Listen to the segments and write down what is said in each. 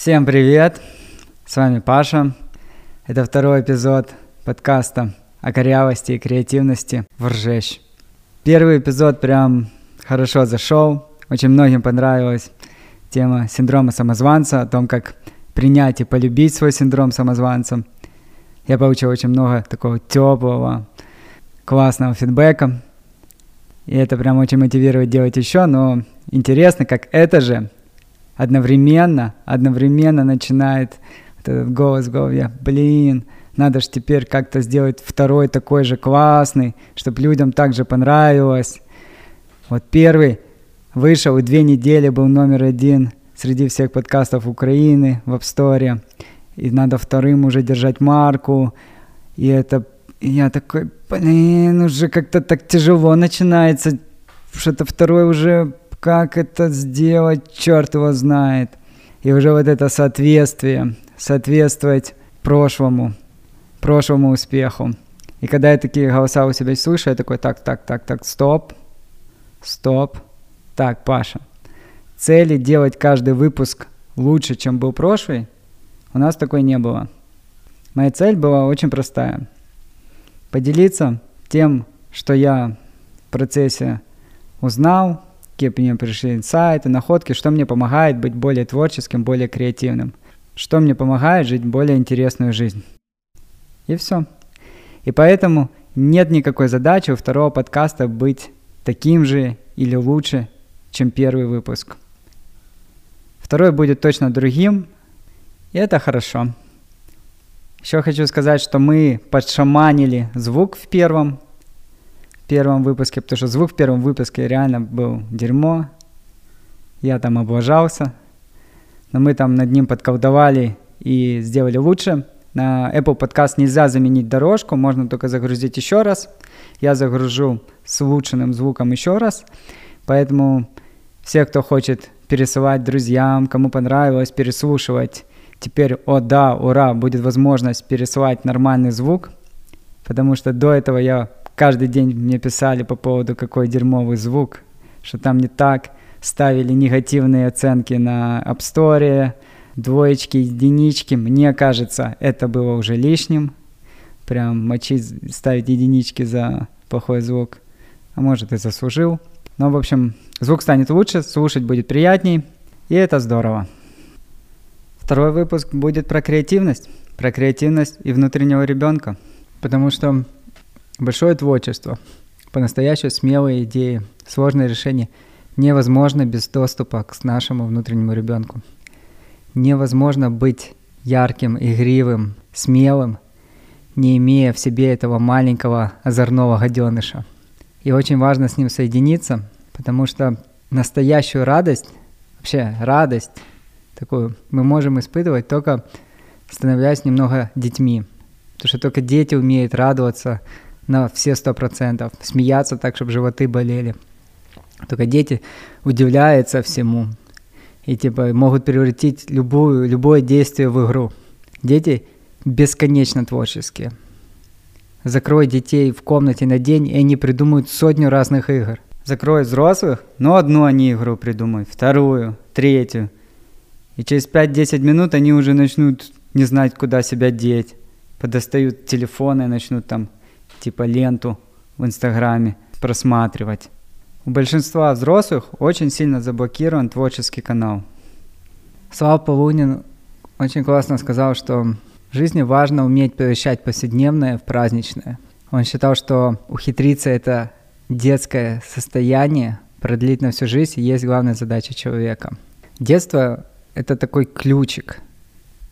Всем привет! С вами Паша. Это второй эпизод подкаста о корявости и креативности в Ржещ. Первый эпизод прям хорошо зашел. Очень многим понравилась тема синдрома самозванца, о том, как принять и полюбить свой синдром самозванца. Я получил очень много такого теплого, классного фидбэка. И это прям очень мотивирует делать еще, но интересно, как это же одновременно, одновременно начинает вот этот голос в голове, блин, надо же теперь как-то сделать второй такой же классный, чтобы людям также понравилось. Вот первый вышел и две недели был номер один среди всех подкастов Украины в App Store. И надо вторым уже держать марку. И это... И я такой, блин, уже как-то так тяжело начинается. Что-то второй уже как это сделать, черт его знает. И уже вот это соответствие, соответствовать прошлому, прошлому успеху. И когда я такие голоса у себя слышу, я такой, так, так, так, так, стоп, стоп. Так, Паша, цели делать каждый выпуск лучше, чем был прошлый, у нас такой не было. Моя цель была очень простая. Поделиться тем, что я в процессе узнал, какие мне пришли инсайты, находки, что мне помогает быть более творческим, более креативным, что мне помогает жить более интересную жизнь. И все. И поэтому нет никакой задачи у второго подкаста быть таким же или лучше, чем первый выпуск. Второй будет точно другим, и это хорошо. Еще хочу сказать, что мы подшаманили звук в первом первом выпуске, потому что звук в первом выпуске реально был дерьмо. Я там облажался. Но мы там над ним подколдовали и сделали лучше. На Apple Podcast нельзя заменить дорожку, можно только загрузить еще раз. Я загружу с улучшенным звуком еще раз. Поэтому все, кто хочет пересылать друзьям, кому понравилось переслушивать, теперь, о да, ура, будет возможность пересылать нормальный звук. Потому что до этого я каждый день мне писали по поводу, какой дерьмовый звук, что там не так, ставили негативные оценки на App Store, двоечки, единички. Мне кажется, это было уже лишним. Прям мочить, ставить единички за плохой звук. А может и заслужил. Но, в общем, звук станет лучше, слушать будет приятней. И это здорово. Второй выпуск будет про креативность. Про креативность и внутреннего ребенка. Потому что Большое творчество, по-настоящему смелые идеи, сложные решения невозможно без доступа к нашему внутреннему ребенку. Невозможно быть ярким, игривым, смелым, не имея в себе этого маленького озорного гаденыша. И очень важно с ним соединиться, потому что настоящую радость, вообще радость такую мы можем испытывать только становясь немного детьми. Потому что только дети умеют радоваться на все сто процентов, смеяться так, чтобы животы болели. Только дети удивляются всему и типа могут превратить любую, любое действие в игру. Дети бесконечно творческие. Закрой детей в комнате на день, и они придумают сотню разных игр. Закрой взрослых, но одну они игру придумают, вторую, третью. И через 5-10 минут они уже начнут не знать, куда себя деть. Подостают телефоны, начнут там типа ленту в Инстаграме просматривать. У большинства взрослых очень сильно заблокирован творческий канал. Слава Полунин очень классно сказал, что в жизни важно уметь превращать повседневное в праздничное. Он считал, что ухитриться это детское состояние, продлить на всю жизнь, есть главная задача человека. Детство — это такой ключик,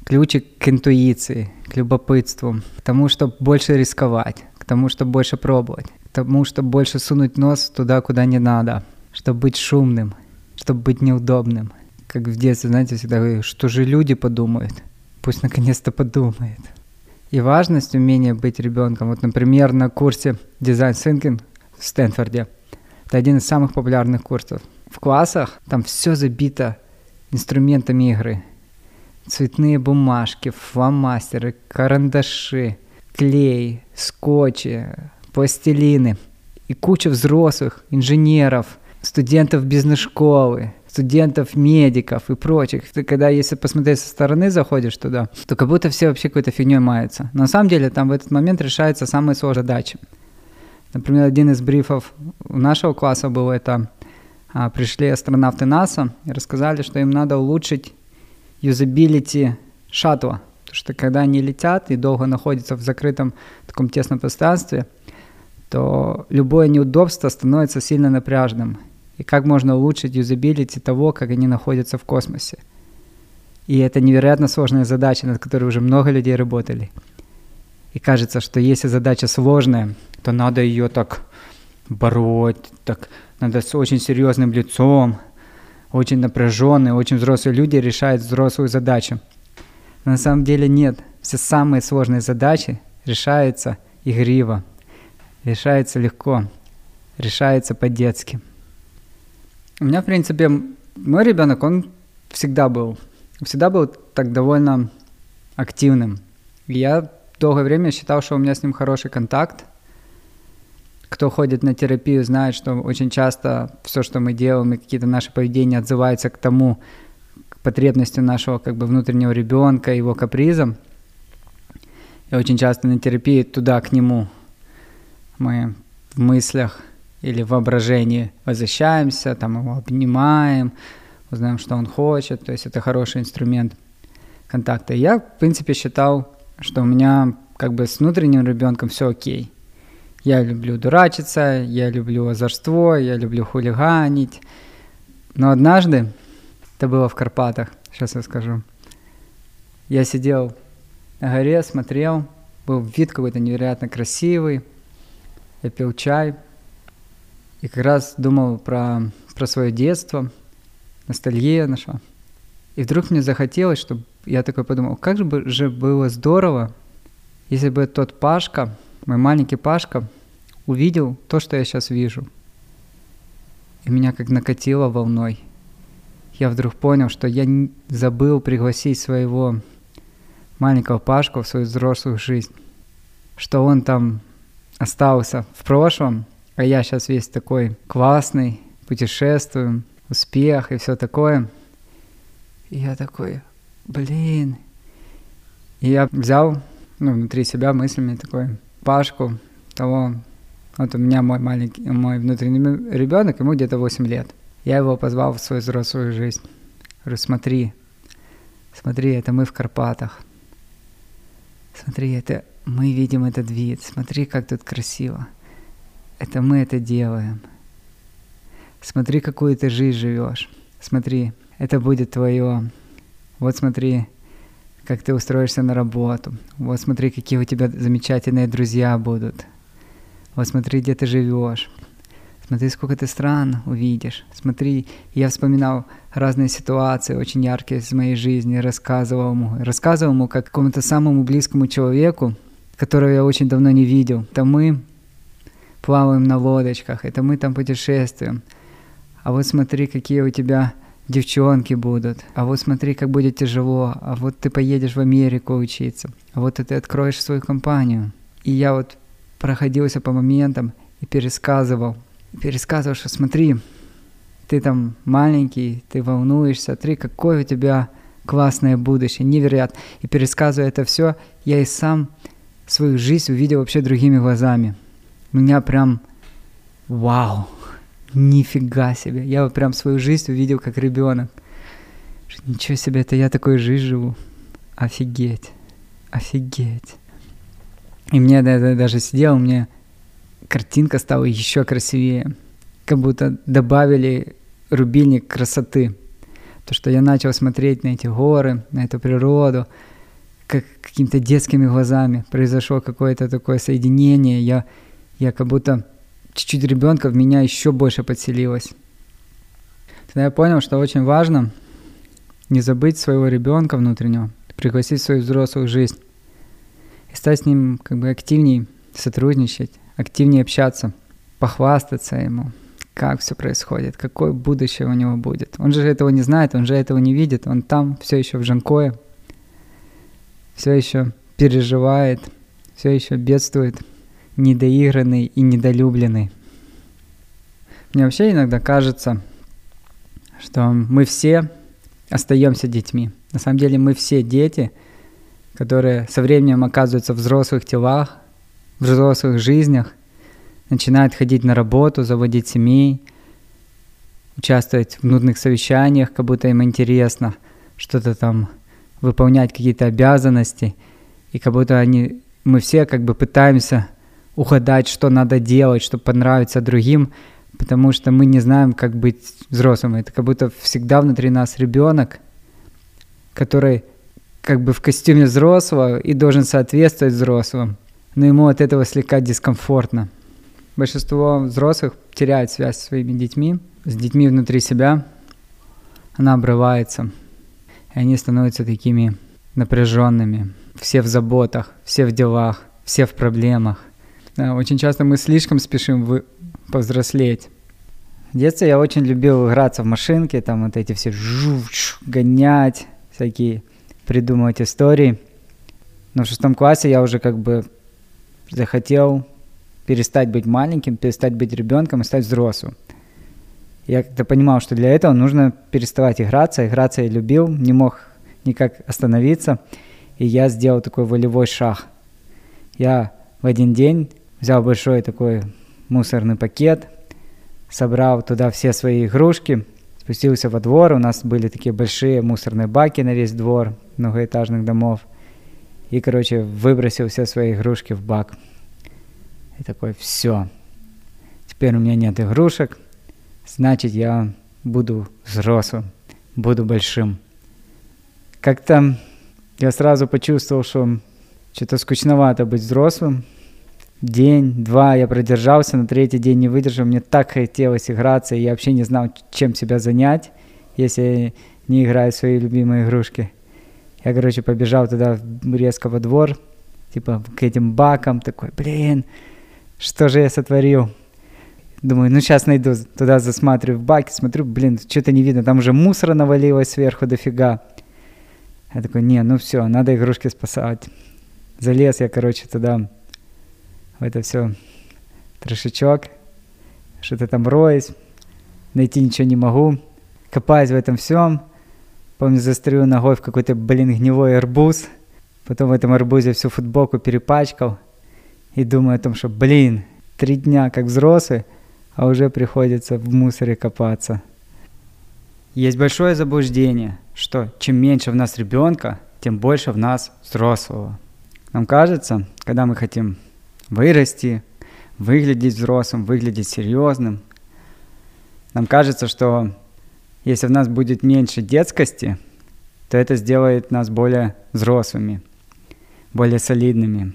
ключик к интуиции, к любопытству, к тому, чтобы больше рисковать, тому, чтобы больше пробовать, к тому, чтобы больше сунуть нос туда, куда не надо, чтобы быть шумным, чтобы быть неудобным. Как в детстве, знаете, всегда говорю, что же люди подумают. Пусть наконец-то подумает. И важность умения быть ребенком. Вот, например, на курсе дизайн Thinking в Стэнфорде. Это один из самых популярных курсов. В классах там все забито инструментами игры. Цветные бумажки, фломастеры, карандаши, клей, скотчи, пластилины и куча взрослых, инженеров, студентов бизнес-школы, студентов, медиков и прочих. Ты когда, если посмотреть со стороны, заходишь туда, то как будто все вообще какой-то фигней маются. Но на самом деле там в этот момент решаются самые сложные задачи. Например, один из брифов нашего класса был это а, пришли астронавты НАСА и рассказали, что им надо улучшить юзабилити шаттла. Потому что когда они летят и долго находятся в закрытом таком тесном пространстве, то любое неудобство становится сильно напряжным. И как можно улучшить юзабилити того, как они находятся в космосе. И это невероятно сложная задача, над которой уже много людей работали. И кажется, что если задача сложная, то надо ее так бороть, так надо с очень серьезным лицом, очень напряженные, очень взрослые люди решают взрослую задачу. Но на самом деле нет. Все самые сложные задачи решаются игриво, решаются легко, решаются по-детски. У меня, в принципе, мой ребенок, он всегда был, всегда был так довольно активным. Я долгое время считал, что у меня с ним хороший контакт, кто ходит на терапию, знает, что очень часто все, что мы делаем, и какие-то наши поведения отзываются к тому, потребностям нашего как бы внутреннего ребенка, его капризам. И очень часто на терапии туда, к нему, мы в мыслях или в воображении возвращаемся, там его обнимаем, узнаем, что он хочет. То есть это хороший инструмент контакта. Я, в принципе, считал, что у меня как бы с внутренним ребенком все окей. Я люблю дурачиться, я люблю озорство, я люблю хулиганить. Но однажды, это было в Карпатах, сейчас я скажу, я сидел на горе, смотрел, был вид какой-то невероятно красивый, я пил чай, и как раз думал про, про свое детство, ностальгия наша. И вдруг мне захотелось, чтобы я такой подумал, как же, бы, же было здорово, если бы тот Пашка мой маленький Пашка увидел то, что я сейчас вижу. И меня как накатило волной. Я вдруг понял, что я забыл пригласить своего маленького Пашку в свою взрослую жизнь. Что он там остался в прошлом, а я сейчас весь такой классный, путешествую, успех и все такое. И я такой, блин. И я взял ну, внутри себя мыслями такой, Пашку, того, вот у меня мой маленький, мой внутренний ребенок, ему где-то 8 лет. Я его позвал в свою взрослую жизнь. Говорю, смотри, смотри, это мы в Карпатах. Смотри, это мы видим этот вид. Смотри, как тут красиво. Это мы это делаем. Смотри, какую ты жизнь живешь. Смотри, это будет твое. Вот смотри, как ты устроишься на работу. Вот смотри, какие у тебя замечательные друзья будут. Вот смотри, где ты живешь. Смотри, сколько ты стран увидишь. Смотри, я вспоминал разные ситуации, очень яркие из моей жизни, рассказывал ему. Рассказывал ему как какому-то самому близкому человеку, которого я очень давно не видел. Это мы плаваем на лодочках, это мы там путешествуем. А вот смотри, какие у тебя девчонки будут, а вот смотри, как будет тяжело, а вот ты поедешь в Америку учиться, а вот ты откроешь свою компанию. И я вот проходился по моментам и пересказывал, пересказывал, что смотри, ты там маленький, ты волнуешься, смотри, какое у тебя классное будущее, невероятно. И пересказывая это все, я и сам свою жизнь увидел вообще другими глазами. У меня прям вау, Нифига себе. Я вот прям свою жизнь увидел как ребенок. Ничего себе, это я такой жизнь живу. Офигеть. Офигеть. И мне да, даже сидел, мне картинка стала еще красивее. Как будто добавили рубильник красоты. То, что я начал смотреть на эти горы, на эту природу, как какими-то детскими глазами. Произошло какое-то такое соединение. Я, я как будто чуть-чуть ребенка в меня еще больше подселилось. Тогда я понял, что очень важно не забыть своего ребенка внутреннего, пригласить свою взрослую жизнь и стать с ним как бы активнее сотрудничать, активнее общаться, похвастаться ему, как все происходит, какое будущее у него будет. Он же этого не знает, он же этого не видит, он там все еще в Жанкое, все еще переживает, все еще бедствует – недоигранный и недолюбленный. Мне вообще иногда кажется, что мы все остаемся детьми. На самом деле мы все дети, которые со временем оказываются в взрослых телах, взрослых жизнях, начинают ходить на работу, заводить семей, участвовать в нудных совещаниях, как будто им интересно что-то там выполнять какие-то обязанности, и как будто они, мы все как бы пытаемся угадать, что надо делать, чтобы понравиться другим, потому что мы не знаем, как быть взрослым. Это как будто всегда внутри нас ребенок, который как бы в костюме взрослого и должен соответствовать взрослым, но ему от этого слегка дискомфортно. Большинство взрослых теряет связь со своими детьми, с детьми внутри себя, она обрывается, и они становятся такими напряженными, все в заботах, все в делах, все в проблемах. Очень часто мы слишком спешим вы повзрослеть. В детстве я очень любил играться в машинки, там вот эти все жу гонять, всякие придумывать истории. Но в шестом классе я уже как бы захотел перестать быть маленьким, перестать быть ребенком и стать взрослым. Я как-то понимал, что для этого нужно переставать играться. Играться я любил, не мог никак остановиться. И я сделал такой волевой шаг. Я в один день взял большой такой мусорный пакет, собрал туда все свои игрушки, спустился во двор. У нас были такие большие мусорные баки на весь двор многоэтажных домов. И, короче, выбросил все свои игрушки в бак. И такой, все. Теперь у меня нет игрушек, значит, я буду взрослым, буду большим. Как-то я сразу почувствовал, что что-то скучновато быть взрослым. День, два я продержался, на третий день не выдержал. Мне так хотелось играться, и я вообще не знал, чем себя занять, если не играю в свои любимые игрушки. Я, короче, побежал туда резко во двор, типа к этим бакам, такой, блин, что же я сотворил? Думаю, ну сейчас найду, туда засматриваю в баки, смотрю, блин, что-то не видно, там уже мусора навалилось сверху дофига. Я такой, не, ну все, надо игрушки спасать. Залез я, короче, туда, в это все, трешечок, что-то там роюсь, найти ничего не могу, копаюсь в этом всем, помню, застрелю ногой в какой-то, блин, гнилой арбуз, потом в этом арбузе всю футболку перепачкал, и думаю о том, что, блин, три дня как взрослый, а уже приходится в мусоре копаться. Есть большое заблуждение, что чем меньше в нас ребенка, тем больше в нас взрослого. Нам кажется, когда мы хотим вырасти, выглядеть взрослым, выглядеть серьезным, нам кажется, что если в нас будет меньше детскости, то это сделает нас более взрослыми, более солидными.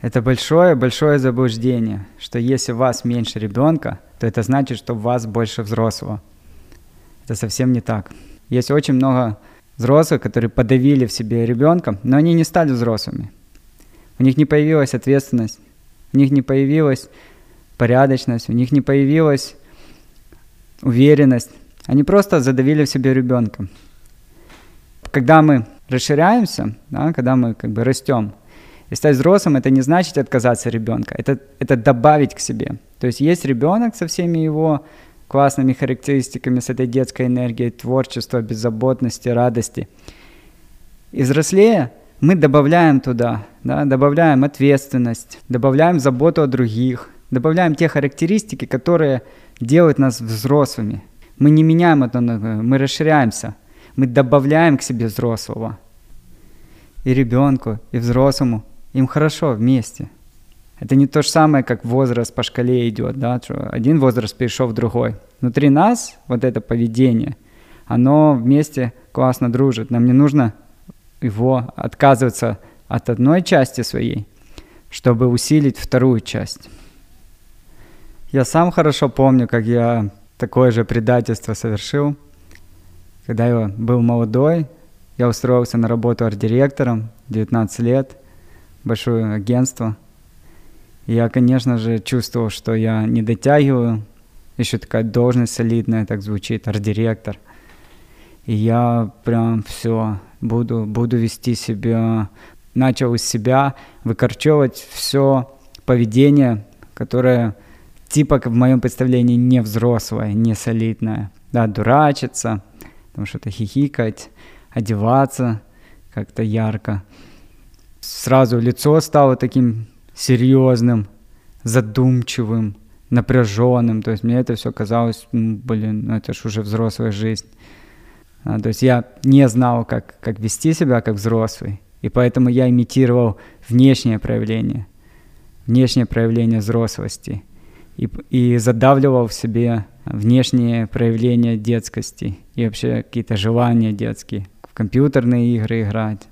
Это большое-большое заблуждение, что если у вас меньше ребенка, то это значит, что у вас больше взрослого. Это совсем не так. Есть очень много взрослых, которые подавили в себе ребенка, но они не стали взрослыми. У них не появилась ответственность, у них не появилась порядочность, у них не появилась уверенность. Они просто задавили в себе ребенка. Когда мы расширяемся, да, когда мы как бы растем, и стать взрослым это не значит отказаться от ребенка, это, это добавить к себе. То есть есть ребенок со всеми его классными характеристиками, с этой детской энергией, творчества, беззаботности, радости. И взрослее мы добавляем туда, да, добавляем ответственность, добавляем заботу о других, добавляем те характеристики, которые делают нас взрослыми. Мы не меняем это, мы расширяемся, мы добавляем к себе взрослого. И ребенку, и взрослому им хорошо вместе. Это не то же самое, как возраст по шкале идет, да, один возраст перешел в другой. Внутри нас вот это поведение, оно вместе классно дружит. Нам не нужно его отказываться от одной части своей, чтобы усилить вторую часть. Я сам хорошо помню, как я такое же предательство совершил. Когда я был молодой, я устроился на работу арт-директором, 19 лет – большое агентство. я, конечно же, чувствовал, что я не дотягиваю. Еще такая должность солидная, так звучит, арт-директор. И я прям все буду, буду вести себя, начал из себя выкорчевывать все поведение, которое типа, в моем представлении, не взрослая, не солидная. Да, дурачиться, там что-то хихикать, одеваться как-то ярко. Сразу лицо стало таким серьезным, задумчивым, напряженным. То есть мне это все казалось, блин, ну это ж уже взрослая жизнь. А, то есть я не знал, как, как вести себя как взрослый. И поэтому я имитировал внешнее проявление, внешнее проявление взрослости. И, и задавливал в себе внешние проявления детскости и вообще какие-то желания детские. В компьютерные игры играть.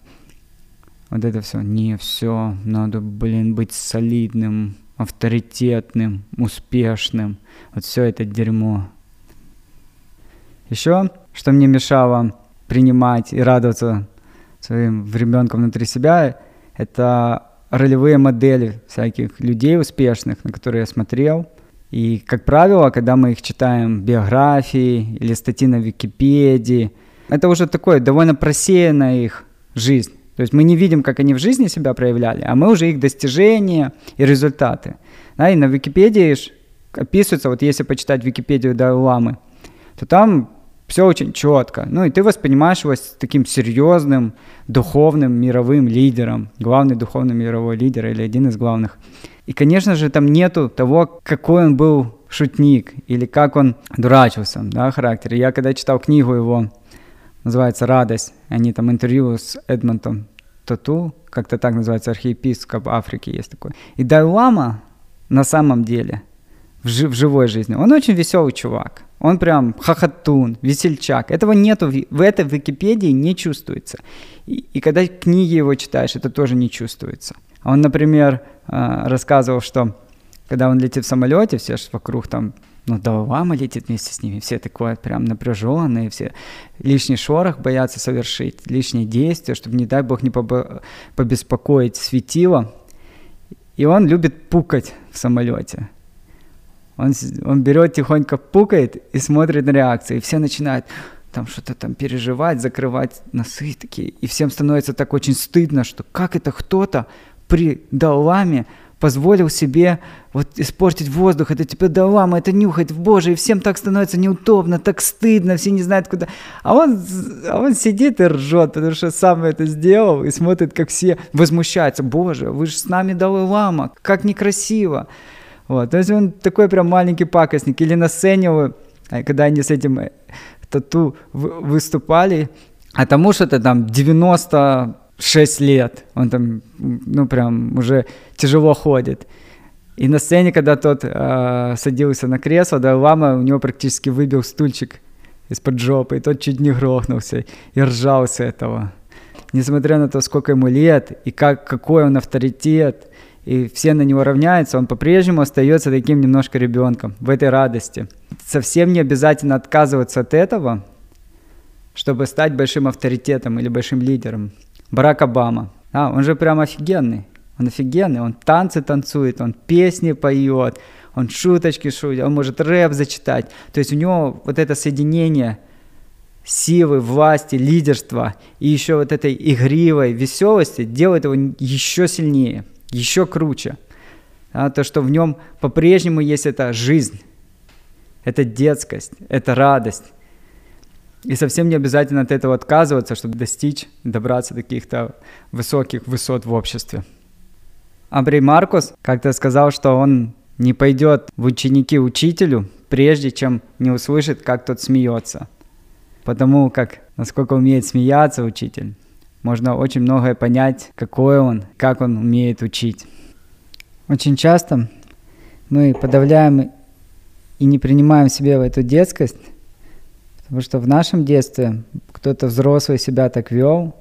Вот это все. Не, все, надо, блин, быть солидным, авторитетным, успешным. Вот все это дерьмо. Еще, что мне мешало принимать и радоваться своим ребенком внутри себя, это ролевые модели всяких людей успешных, на которые я смотрел. И, как правило, когда мы их читаем биографии или статьи на Википедии, это уже такое довольно просеянная их жизнь. То есть мы не видим, как они в жизни себя проявляли, а мы уже их достижения и результаты. Да, и на Википедии описывается, вот если почитать Википедию Далай то там все очень четко. Ну и ты воспринимаешь его с таким серьезным духовным мировым лидером, главный духовный мировой лидер или один из главных. И, конечно же, там нету того, какой он был шутник или как он дурачился, да, характер. Я когда читал книгу его называется «Радость». Они там интервью с Эдмонтом Тату, как-то так называется, архиепископ Африки есть такой. И Дайлама на самом деле в, жи- в живой жизни, он очень веселый чувак. Он прям хохотун, весельчак. Этого нету, в этой Википедии не чувствуется. И, и когда книги его читаешь, это тоже не чувствуется. Он, например, э, рассказывал, что когда он летит в самолете, все вокруг там ну, Далай летит вместе с ними, все такое прям напряженные, все лишний шорох боятся совершить, лишние действия, чтобы, не дай бог, не побеспокоить светило. И он любит пукать в самолете. Он, он берет тихонько пукает и смотрит на реакцию, и все начинают там что-то там переживать, закрывать носы такие, и всем становится так очень стыдно, что как это кто-то при Далламе позволил себе вот испортить воздух, это типа да лама, это нюхать, боже, и всем так становится неудобно, так стыдно, все не знают куда. А он, а он сидит и ржет, потому что сам это сделал, и смотрит, как все возмущаются, боже, вы же с нами Далай Лама, как некрасиво. Вот, то есть он такой прям маленький пакостник. Или на сцене, э, когда они с этим э, тату выступали, а тому что-то там 90 6 лет, он там, ну, прям уже тяжело ходит. И на сцене, когда тот э, садился на кресло, да, лама у него практически выбил стульчик из-под жопы, и тот чуть не грохнулся и ржал с этого. Несмотря на то, сколько ему лет, и как, какой он авторитет, и все на него равняются, он по-прежнему остается таким немножко ребенком в этой радости. Совсем не обязательно отказываться от этого, чтобы стать большим авторитетом или большим лидером. Барак Обама. А, он же прям офигенный. Он офигенный, он танцы танцует, он песни поет, он шуточки шутит, он может рэп зачитать. То есть у него вот это соединение силы, власти, лидерства и еще вот этой игривой веселости делает его еще сильнее, еще круче. А, то, что в нем по-прежнему есть эта жизнь, это детскость, это радость. И совсем не обязательно от этого отказываться, чтобы достичь, добраться до каких-то высоких высот в обществе. Абрей Маркус как-то сказал, что он не пойдет в ученики учителю, прежде чем не услышит, как тот смеется. Потому как, насколько умеет смеяться учитель, можно очень многое понять, какой он, как он умеет учить. Очень часто мы подавляем и не принимаем в себе эту детскость, Потому что в нашем детстве кто-то взрослый себя так вел,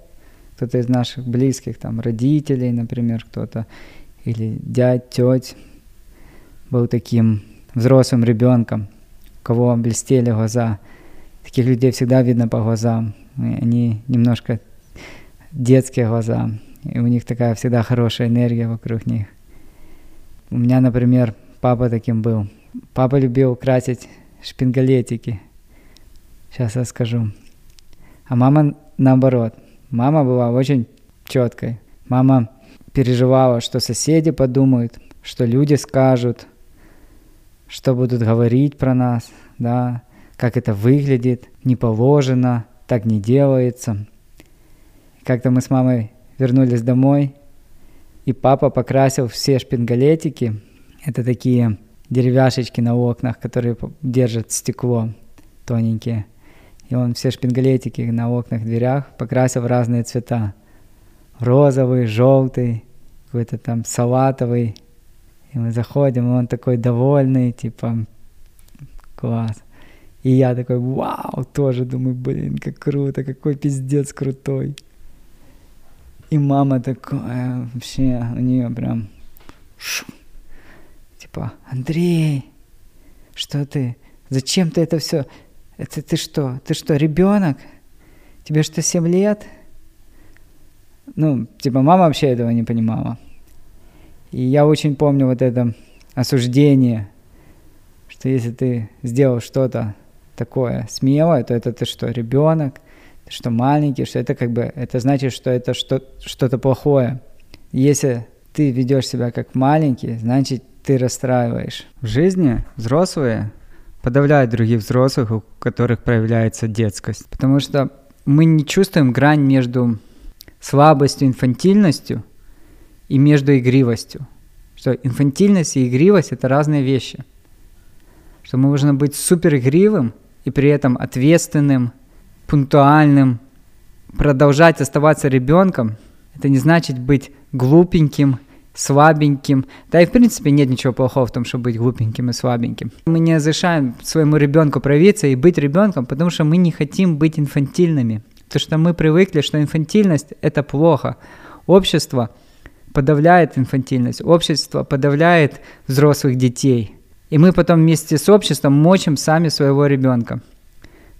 кто-то из наших близких, там, родителей, например, кто-то, или дядь, теть, был таким взрослым ребенком, у кого блестели глаза. Таких людей всегда видно по глазам. И они немножко детские глаза, и у них такая всегда хорошая энергия вокруг них. У меня, например, папа таким был. Папа любил красить шпингалетики – Сейчас расскажу. А мама наоборот. Мама была очень четкой. Мама переживала, что соседи подумают, что люди скажут, что будут говорить про нас, да, как это выглядит, не положено, так не делается. Как-то мы с мамой вернулись домой, и папа покрасил все шпингалетики. Это такие деревяшечки на окнах, которые держат стекло тоненькие. И он все шпингалетики на окнах, дверях покрасил в разные цвета. Розовый, желтый, какой-то там салатовый. И мы заходим, и он такой довольный, типа, класс. И я такой, вау, тоже думаю, блин, как круто, какой пиздец крутой. И мама такая, вообще, у нее прям, шу, типа, Андрей, что ты, зачем ты это все, это ты что, ты что, ребенок? Тебе что, 7 лет? Ну, типа, мама вообще этого не понимала. И я очень помню вот это осуждение, что если ты сделал что-то такое смелое, то это ты что, ребенок, ты что, маленький, что это как бы, это значит, что это что, что-то плохое. Если ты ведешь себя как маленький, значит, ты расстраиваешь. В жизни взрослые подавляют других взрослых, у которых проявляется детскость. Потому что мы не чувствуем грань между слабостью, инфантильностью и между игривостью. Что инфантильность и игривость – это разные вещи. Что мы нужно быть супер игривым и при этом ответственным, пунктуальным, продолжать оставаться ребенком. Это не значит быть глупеньким, слабеньким. Да и в принципе нет ничего плохого в том, чтобы быть глупеньким и слабеньким. Мы не разрешаем своему ребенку проявиться и быть ребенком, потому что мы не хотим быть инфантильными. Потому что мы привыкли, что инфантильность – это плохо. Общество подавляет инфантильность, общество подавляет взрослых детей. И мы потом вместе с обществом мочим сами своего ребенка.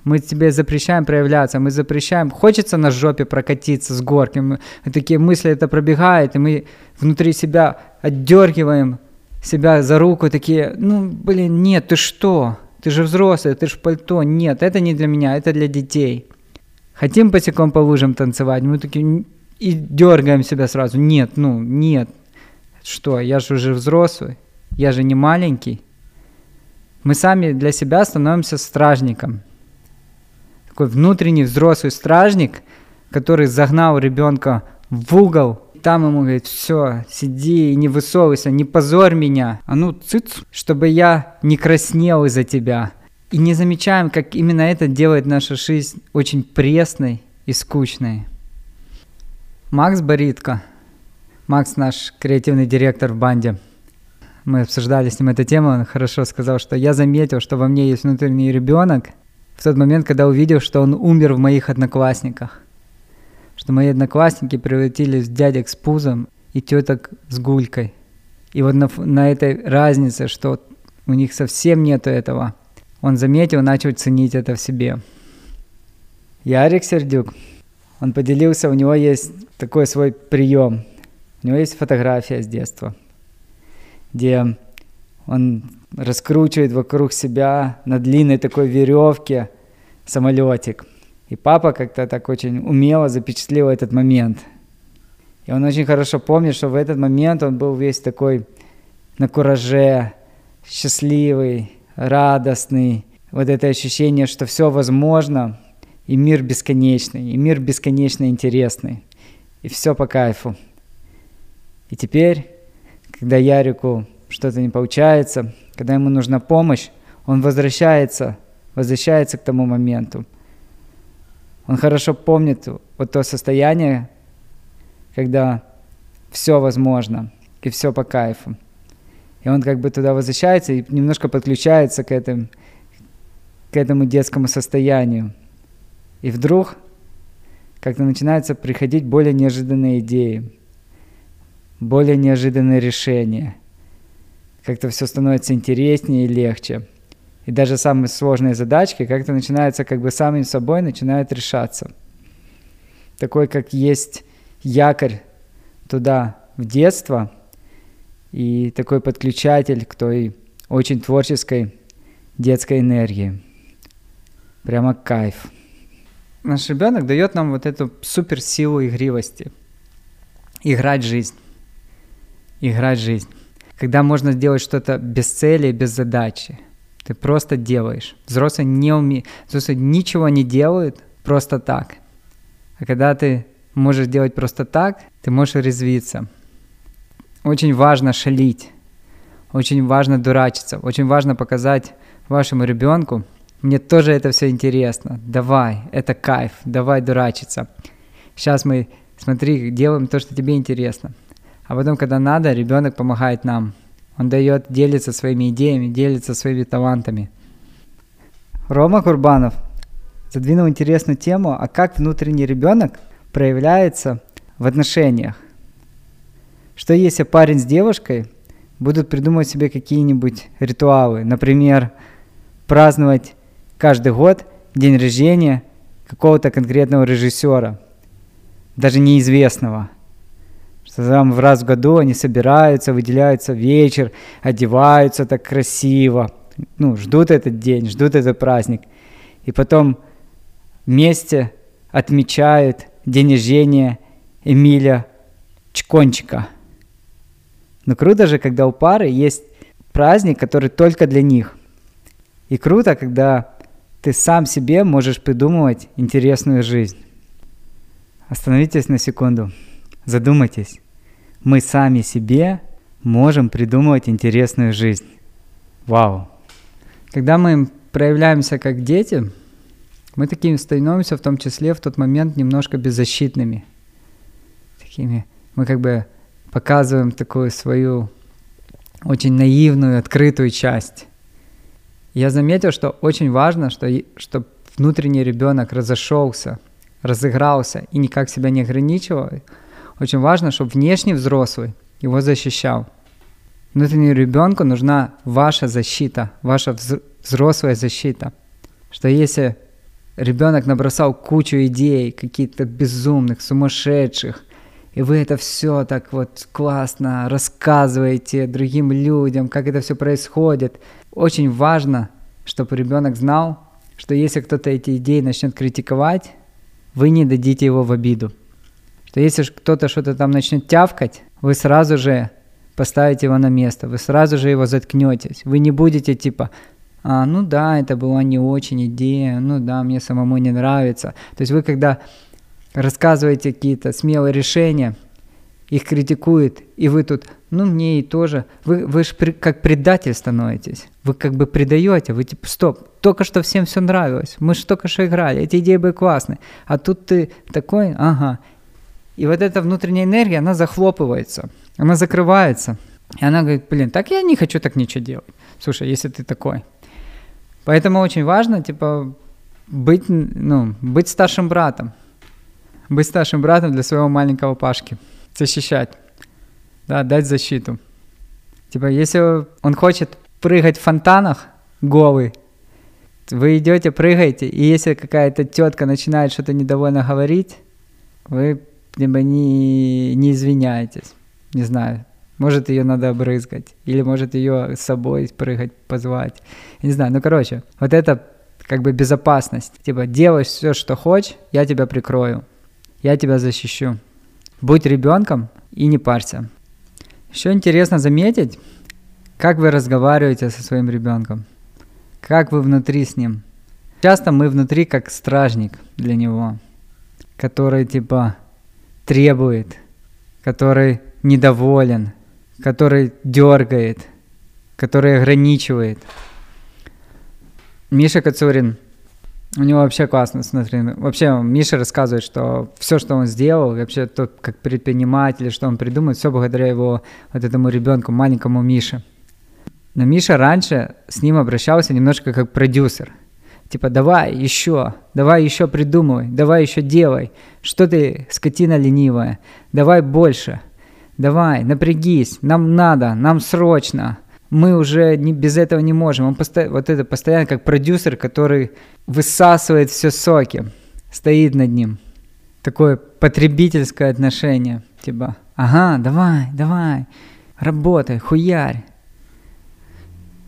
Мы тебе запрещаем проявляться, мы запрещаем. Хочется на жопе прокатиться с горки. Мы, такие мысли это пробегает, и мы внутри себя отдергиваем себя за руку, такие, ну, блин, нет, ты что? Ты же взрослый, ты же пальто. Нет, это не для меня, это для детей. Хотим босиком по лужам танцевать? Мы такие и дергаем себя сразу. Нет, ну, нет. Что, я же уже взрослый, я же не маленький. Мы сами для себя становимся стражником. Такой внутренний взрослый стражник, который загнал ребенка в угол, там ему говорит, все, сиди не высовывайся, не позорь меня. А ну, цыц, чтобы я не краснел из-за тебя. И не замечаем, как именно это делает нашу жизнь очень пресной и скучной. Макс Боритко, Макс наш креативный директор в банде, мы обсуждали с ним эту тему, он хорошо сказал, что я заметил, что во мне есть внутренний ребенок в тот момент, когда увидел, что он умер в моих одноклассниках. Что мои одноклассники превратились в дядек с пузом и теток с гулькой. И вот на, на этой разнице, что у них совсем нету этого – он заметил, начал ценить это в себе. Ярик Сердюк, он поделился, у него есть такой свой прием. У него есть фотография с детства, где он раскручивает вокруг себя на длинной такой веревке самолетик. И папа как-то так очень умело запечатлел этот момент. И он очень хорошо помнит, что в этот момент он был весь такой на кураже, счастливый, радостный, вот это ощущение, что все возможно, и мир бесконечный, и мир бесконечно интересный, и все по кайфу. И теперь, когда Ярику что-то не получается, когда ему нужна помощь, он возвращается, возвращается к тому моменту. Он хорошо помнит вот то состояние, когда все возможно и все по кайфу. И он как бы туда возвращается и немножко подключается к этому, к этому детскому состоянию. И вдруг как-то начинаются приходить более неожиданные идеи, более неожиданные решения. Как-то все становится интереснее и легче. И даже самые сложные задачки как-то начинаются как бы самим собой начинают решаться. Такой, как есть якорь туда, в детство – и такой подключатель к той очень творческой детской энергии. Прямо кайф. Наш ребенок дает нам вот эту суперсилу игривости. Играть жизнь. Играть жизнь. Когда можно сделать что-то без цели, без задачи. Ты просто делаешь. Взрослые не уме... Взрослые ничего не делают просто так. А когда ты можешь делать просто так, ты можешь резвиться. Очень важно шалить. Очень важно дурачиться. Очень важно показать вашему ребенку, мне тоже это все интересно. Давай, это кайф, давай дурачиться. Сейчас мы, смотри, делаем то, что тебе интересно. А потом, когда надо, ребенок помогает нам. Он дает, делится своими идеями, делится своими талантами. Рома Курбанов задвинул интересную тему, а как внутренний ребенок проявляется в отношениях. Что если парень с девушкой будут придумывать себе какие-нибудь ритуалы, например, праздновать каждый год день рождения какого-то конкретного режиссера, даже неизвестного. Там в раз в году они собираются, выделяются вечер, одеваются так красиво, ну, ждут этот день, ждут этот праздник. И потом вместе отмечают день рождения Эмиля Чкончика. Но круто же, когда у пары есть праздник, который только для них. И круто, когда ты сам себе можешь придумывать интересную жизнь. Остановитесь на секунду, задумайтесь. Мы сами себе можем придумывать интересную жизнь. Вау! Когда мы проявляемся как дети, мы такими становимся в том числе в тот момент немножко беззащитными. Такими, мы как бы показываем такую свою очень наивную, открытую часть. Я заметил, что очень важно, что, чтобы внутренний ребенок разошелся, разыгрался и никак себя не ограничивал. Очень важно, чтобы внешний взрослый его защищал. Внутреннему ребенку нужна ваша защита, ваша взрослая защита. Что если ребенок набросал кучу идей, каких-то безумных, сумасшедших, и вы это все так вот классно рассказываете другим людям, как это все происходит. Очень важно, чтобы ребенок знал, что если кто-то эти идеи начнет критиковать, вы не дадите его в обиду. Что если кто-то что-то там начнет тявкать, вы сразу же поставите его на место, вы сразу же его заткнетесь. Вы не будете типа, а, ну да, это была не очень идея, ну да, мне самому не нравится. То есть вы когда рассказываете какие-то смелые решения, их критикуют, и вы тут, ну мне и тоже, вы, вы же при, как предатель становитесь, вы как бы предаете, вы типа, стоп, только что всем все нравилось, мы же только что играли, эти идеи были классные, а тут ты такой, ага. И вот эта внутренняя энергия, она захлопывается, она закрывается, и она говорит, блин, так я не хочу так ничего делать. Слушай, если ты такой. Поэтому очень важно, типа, быть, ну, быть старшим братом, быть старшим братом для своего маленького Пашки, защищать, да, дать защиту. Типа, если он хочет прыгать в фонтанах голый, вы идете, прыгаете, и если какая-то тетка начинает что-то недовольно говорить, вы либо не, не извиняетесь, не знаю, может ее надо обрызгать, или может ее с собой прыгать, позвать, не знаю, ну короче, вот это как бы безопасность, типа делай все, что хочешь, я тебя прикрою я тебя защищу. Будь ребенком и не парься. Еще интересно заметить, как вы разговариваете со своим ребенком, как вы внутри с ним. Часто мы внутри как стражник для него, который типа требует, который недоволен, который дергает, который ограничивает. Миша Кацурин у него вообще классно, смотри. Вообще Миша рассказывает, что все, что он сделал, вообще то, как предприниматель, что он придумает, все благодаря его вот этому ребенку, маленькому Мише. Но Миша раньше с ним обращался немножко как продюсер. Типа, давай еще, давай еще придумывай, давай еще делай. Что ты, скотина ленивая, давай больше. Давай, напрягись, нам надо, нам срочно мы уже не, без этого не можем. Он посто, вот это постоянно как продюсер, который высасывает все соки, стоит над ним. Такое потребительское отношение. Типа, ага, давай, давай, работай, хуярь.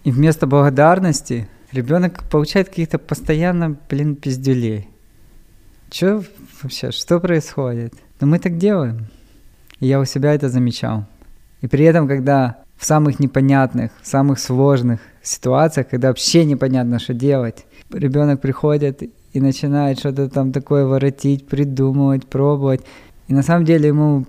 И вместо благодарности ребенок получает каких-то постоянно, блин, пиздюлей. Что вообще, что происходит? Но мы так делаем. И я у себя это замечал. И при этом, когда в самых непонятных, в самых сложных ситуациях, когда вообще непонятно, что делать. Ребенок приходит и начинает что-то там такое воротить, придумывать, пробовать. И на самом деле ему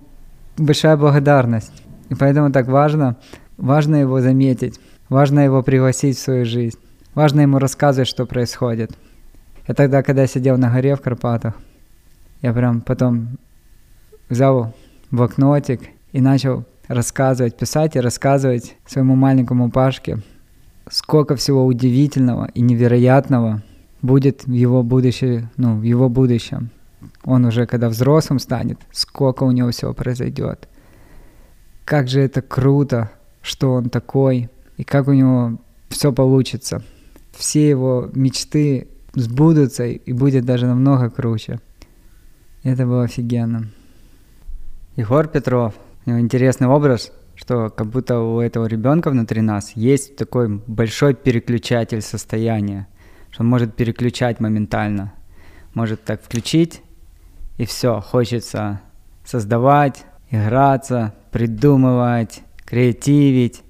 большая благодарность. И поэтому так важно, важно его заметить, важно его пригласить в свою жизнь, важно ему рассказывать, что происходит. Я тогда, когда сидел на горе в Карпатах, я прям потом взял блокнотик и начал рассказывать, писать и рассказывать своему маленькому Пашке, сколько всего удивительного и невероятного будет в его будущее, ну, в его будущем. Он уже, когда взрослым станет, сколько у него всего произойдет. Как же это круто, что он такой, и как у него все получится. Все его мечты сбудутся и будет даже намного круче. Это было офигенно. Егор Петров – интересный образ, что как будто у этого ребенка внутри нас есть такой большой переключатель состояния, что он может переключать моментально, может так включить, и все, хочется создавать, играться, придумывать, креативить.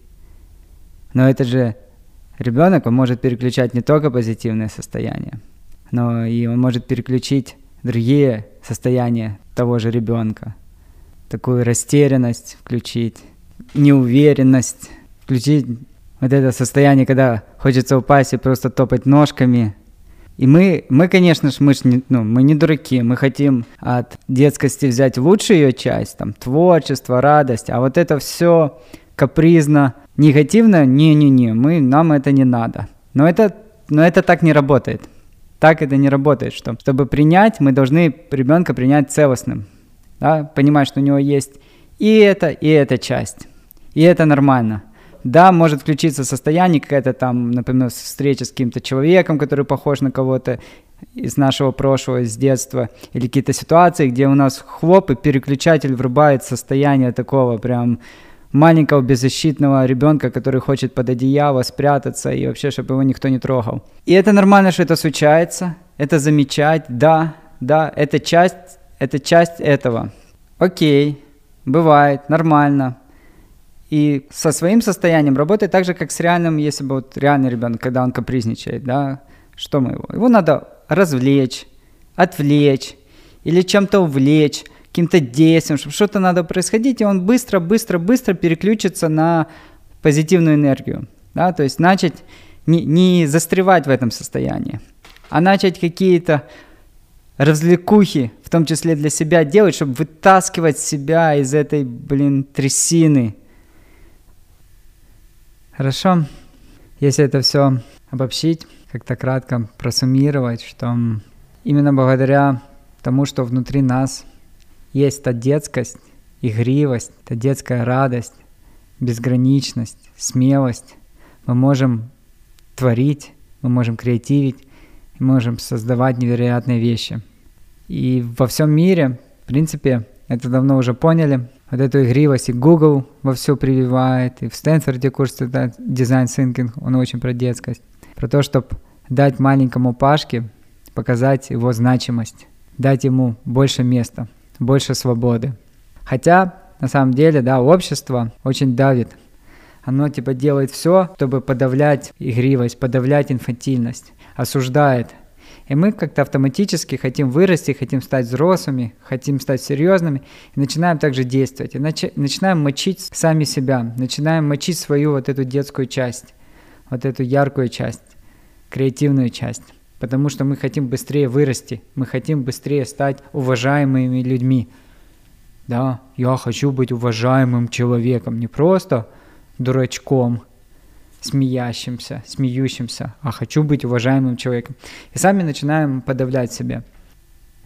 Но это же ребенок, он может переключать не только позитивное состояние, но и он может переключить другие состояния того же ребенка такую растерянность включить, неуверенность, включить. Вот это состояние, когда хочется упасть и просто топать ножками. И мы, мы конечно же, мы, ж не, ну, мы не дураки, мы хотим от детскости взять лучшую ее часть, там, творчество, радость, а вот это все капризно, негативно, не-не-не, мы, нам это не надо. Но это, но это так не работает. Так это не работает, что чтобы принять, мы должны ребенка принять целостным, да, понимать, что у него есть и это, и эта часть. И это нормально. Да, может включиться состояние, какая-то там, например, встреча с каким-то человеком, который похож на кого-то из нашего прошлого, из детства, или какие-то ситуации, где у нас хлоп, и переключатель врубает состояние такого прям маленького беззащитного ребенка, который хочет под одеяло спрятаться и вообще, чтобы его никто не трогал. И это нормально, что это случается, это замечать, да, да, это часть это часть этого. Окей, бывает, нормально. И со своим состоянием работает так же, как с реальным, если бы вот реальный ребенок, когда он капризничает, да, что мы его? Его надо развлечь, отвлечь или чем-то увлечь, каким-то действием, чтобы что-то надо происходить, и он быстро, быстро, быстро переключится на позитивную энергию. Да? То есть начать не, не застревать в этом состоянии, а начать какие-то развлекухи, в том числе для себя, делать, чтобы вытаскивать себя из этой, блин, трясины. Хорошо? Если это все обобщить, как-то кратко просуммировать, что именно благодаря тому, что внутри нас есть та детскость, игривость, та детская радость, безграничность, смелость, мы можем творить, мы можем креативить, мы можем создавать невероятные вещи – и во всем мире, в принципе, это давно уже поняли. Вот эту игривость и Google во все прививает, и в Стэнфорде курс дизайн thinking, он очень про детскость. Про то, чтобы дать маленькому Пашке, показать его значимость, дать ему больше места, больше свободы. Хотя, на самом деле, да, общество очень давит. Оно типа делает все, чтобы подавлять игривость, подавлять инфантильность, осуждает, и мы как-то автоматически хотим вырасти, хотим стать взрослыми, хотим стать серьезными, и начинаем также действовать. И начи- начинаем мочить сами себя, начинаем мочить свою вот эту детскую часть, вот эту яркую часть, креативную часть. Потому что мы хотим быстрее вырасти, мы хотим быстрее стать уважаемыми людьми. Да, я хочу быть уважаемым человеком, не просто дурачком – смеящимся, смеющимся, а хочу быть уважаемым человеком. И сами начинаем подавлять себя.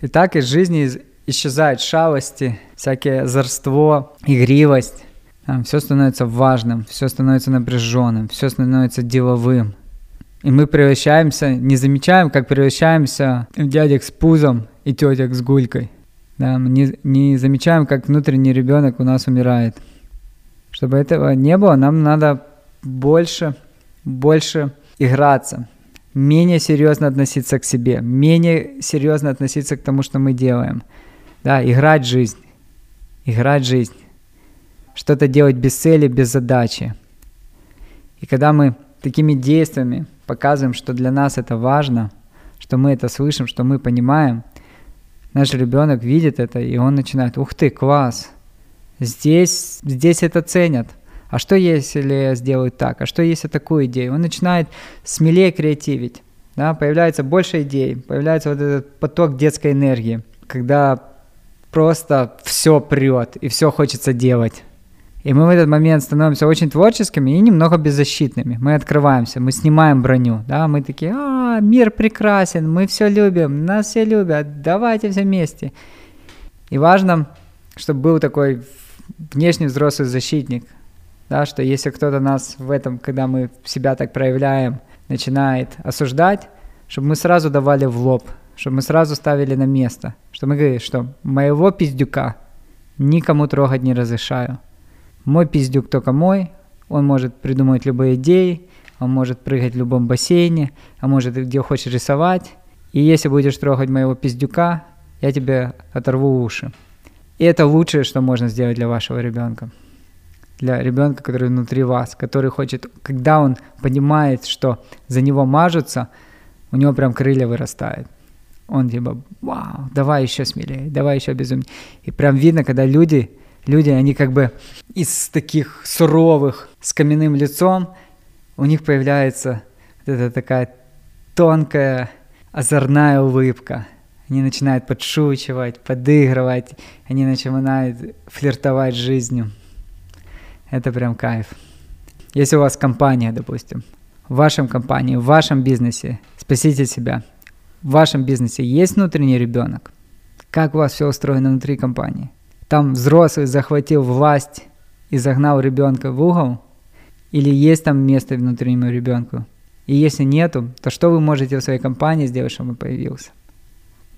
И так из жизни исчезают шалости, всякие озорство, игривость. Все становится важным, все становится напряженным, все становится деловым. И мы превращаемся, не замечаем, как превращаемся в дядек с пузом и тетек с гулькой. Да, мы не, не замечаем, как внутренний ребенок у нас умирает. Чтобы этого не было, нам надо больше, больше играться, менее серьезно относиться к себе, менее серьезно относиться к тому, что мы делаем. Да, играть жизнь, играть жизнь, что-то делать без цели, без задачи, И когда мы такими действиями показываем, что для нас это важно, что мы это слышим, что мы понимаем, наш ребенок видит это, и он начинает, ух ты, класс, здесь, здесь это ценят. А что если я сделаю так? А что если такую идею? Он начинает смелее креативить. Да, появляется больше идей, появляется вот этот поток детской энергии, когда просто все прет и все хочется делать. И мы в этот момент становимся очень творческими и немного беззащитными. Мы открываемся, мы снимаем броню, да, мы такие, а, мир прекрасен, мы все любим, нас все любят, давайте все вместе. И важно, чтобы был такой внешний взрослый защитник, да, что если кто-то нас в этом, когда мы себя так проявляем, начинает осуждать, чтобы мы сразу давали в лоб, чтобы мы сразу ставили на место, чтобы мы говорили, что моего пиздюка никому трогать не разрешаю. Мой пиздюк только мой, он может придумать любые идеи, он может прыгать в любом бассейне, а может где хочешь рисовать. И если будешь трогать моего пиздюка, я тебе оторву уши. И это лучшее, что можно сделать для вашего ребенка. Для ребенка, который внутри вас, который хочет, когда он понимает, что за него мажутся, у него прям крылья вырастают. Он типа, вау, давай еще смелее, давай еще безумнее. И прям видно, когда люди люди, они как бы из таких суровых, с каменным лицом, у них появляется вот эта такая тонкая, озорная улыбка. Они начинают подшучивать, подыгрывать, они начинают флиртовать с жизнью. Это прям кайф. Если у вас компания, допустим, в вашем компании, в вашем бизнесе, спасите себя. В вашем бизнесе есть внутренний ребенок? Как у вас все устроено внутри компании? Там взрослый захватил власть и загнал ребенка в угол, или есть там место внутреннему ребенку. И если нету, то что вы можете в своей компании сделать, чтобы он появился?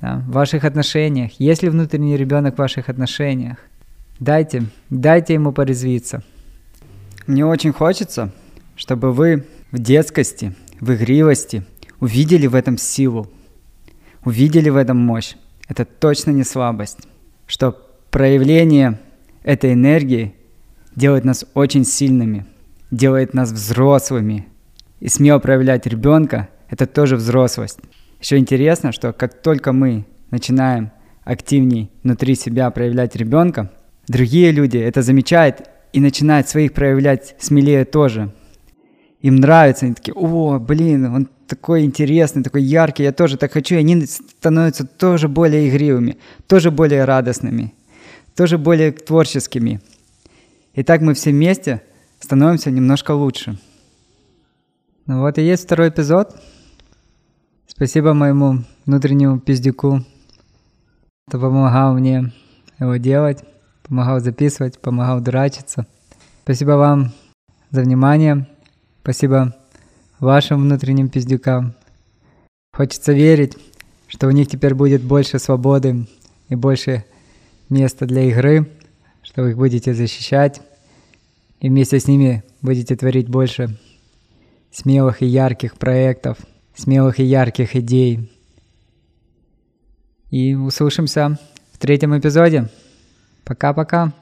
Да, в ваших отношениях. Есть ли внутренний ребенок в ваших отношениях? Дайте, дайте ему порезвиться. Мне очень хочется, чтобы вы в детскости, в игривости увидели в этом силу, увидели в этом мощь. Это точно не слабость. Что проявление этой энергии делает нас очень сильными, делает нас взрослыми. И смело проявлять ребенка – это тоже взрослость. Еще интересно, что как только мы начинаем активней внутри себя проявлять ребенка, другие люди это замечают и начинают своих проявлять смелее тоже. Им нравится, они такие, о, блин, он такой интересный, такой яркий, я тоже так хочу, и они становятся тоже более игривыми, тоже более радостными тоже более творческими. И так мы все вместе становимся немножко лучше. Ну вот и есть второй эпизод. Спасибо моему внутреннему пиздюку, кто помогал мне его делать, помогал записывать, помогал дурачиться. Спасибо вам за внимание. Спасибо вашим внутренним пиздюкам. Хочется верить, что у них теперь будет больше свободы и больше место для игры, что вы их будете защищать, и вместе с ними будете творить больше смелых и ярких проектов, смелых и ярких идей. И услышимся в третьем эпизоде. Пока-пока.